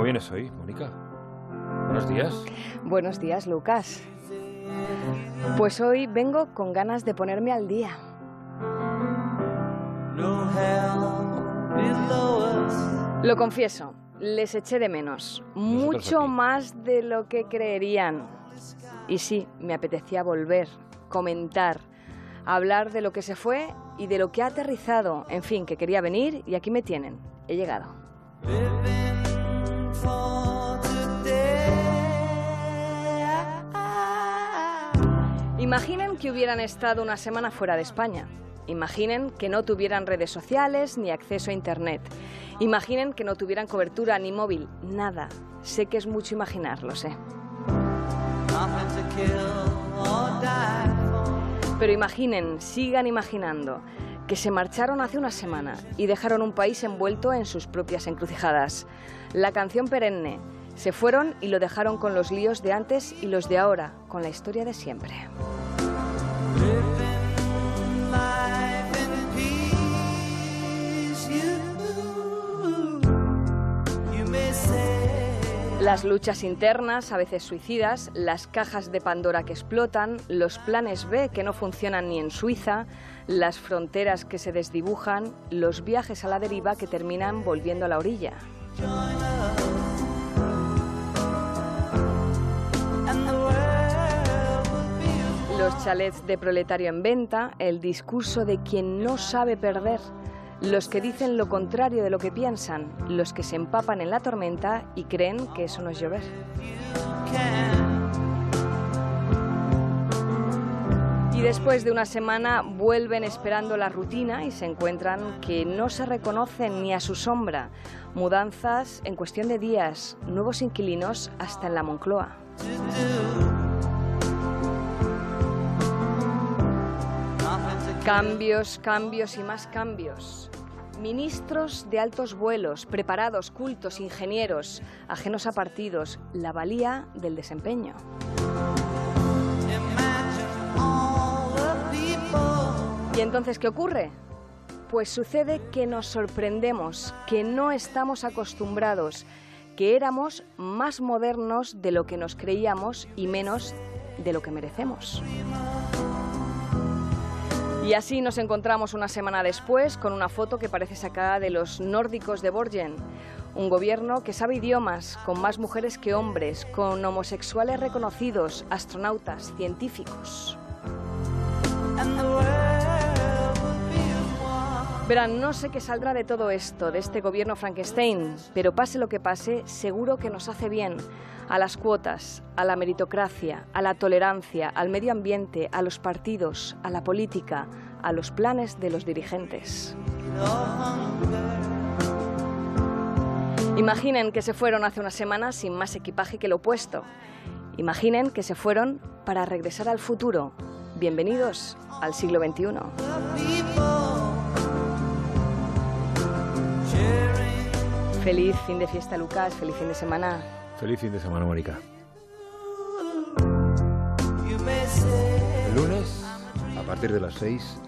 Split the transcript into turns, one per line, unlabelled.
vienes hoy, Mónica? Buenos días.
Buenos días, Lucas. Pues hoy vengo con ganas de ponerme al día. Lo confieso, les eché de menos, mucho más de lo que creerían. Y sí, me apetecía volver, comentar, hablar de lo que se fue y de lo que ha aterrizado. En fin, que quería venir y aquí me tienen. He llegado. Imaginen que hubieran estado una semana fuera de España. Imaginen que no tuvieran redes sociales ni acceso a Internet. Imaginen que no tuvieran cobertura ni móvil, nada. Sé que es mucho imaginar, lo sé. Pero imaginen, sigan imaginando, que se marcharon hace una semana y dejaron un país envuelto en sus propias encrucijadas. La canción perenne. Se fueron y lo dejaron con los líos de antes y los de ahora, con la historia de siempre. Las luchas internas, a veces suicidas, las cajas de Pandora que explotan, los planes B que no funcionan ni en Suiza, las fronteras que se desdibujan, los viajes a la deriva que terminan volviendo a la orilla. Los chalets de proletario en venta, el discurso de quien no sabe perder, los que dicen lo contrario de lo que piensan, los que se empapan en la tormenta y creen que eso no es llover. Y después de una semana vuelven esperando la rutina y se encuentran que no se reconocen ni a su sombra. Mudanzas en cuestión de días, nuevos inquilinos hasta en la Moncloa. Cambios, cambios y más cambios. Ministros de altos vuelos, preparados, cultos, ingenieros, ajenos a partidos, la valía del desempeño. ¿Y entonces qué ocurre? Pues sucede que nos sorprendemos, que no estamos acostumbrados, que éramos más modernos de lo que nos creíamos y menos de lo que merecemos. Y así nos encontramos una semana después con una foto que parece sacada de los nórdicos de Borgen. Un gobierno que sabe idiomas, con más mujeres que hombres, con homosexuales reconocidos, astronautas, científicos. Verán, no sé qué saldrá de todo esto, de este gobierno Frankenstein, pero pase lo que pase, seguro que nos hace bien a las cuotas, a la meritocracia, a la tolerancia, al medio ambiente, a los partidos, a la política, a los planes de los dirigentes. Imaginen que se fueron hace una semana sin más equipaje que lo opuesto. Imaginen que se fueron para regresar al futuro. Bienvenidos al siglo XXI. Feliz fin de fiesta, Lucas. Feliz fin de semana.
Feliz fin de semana, Mónica. El lunes, a partir de las 6,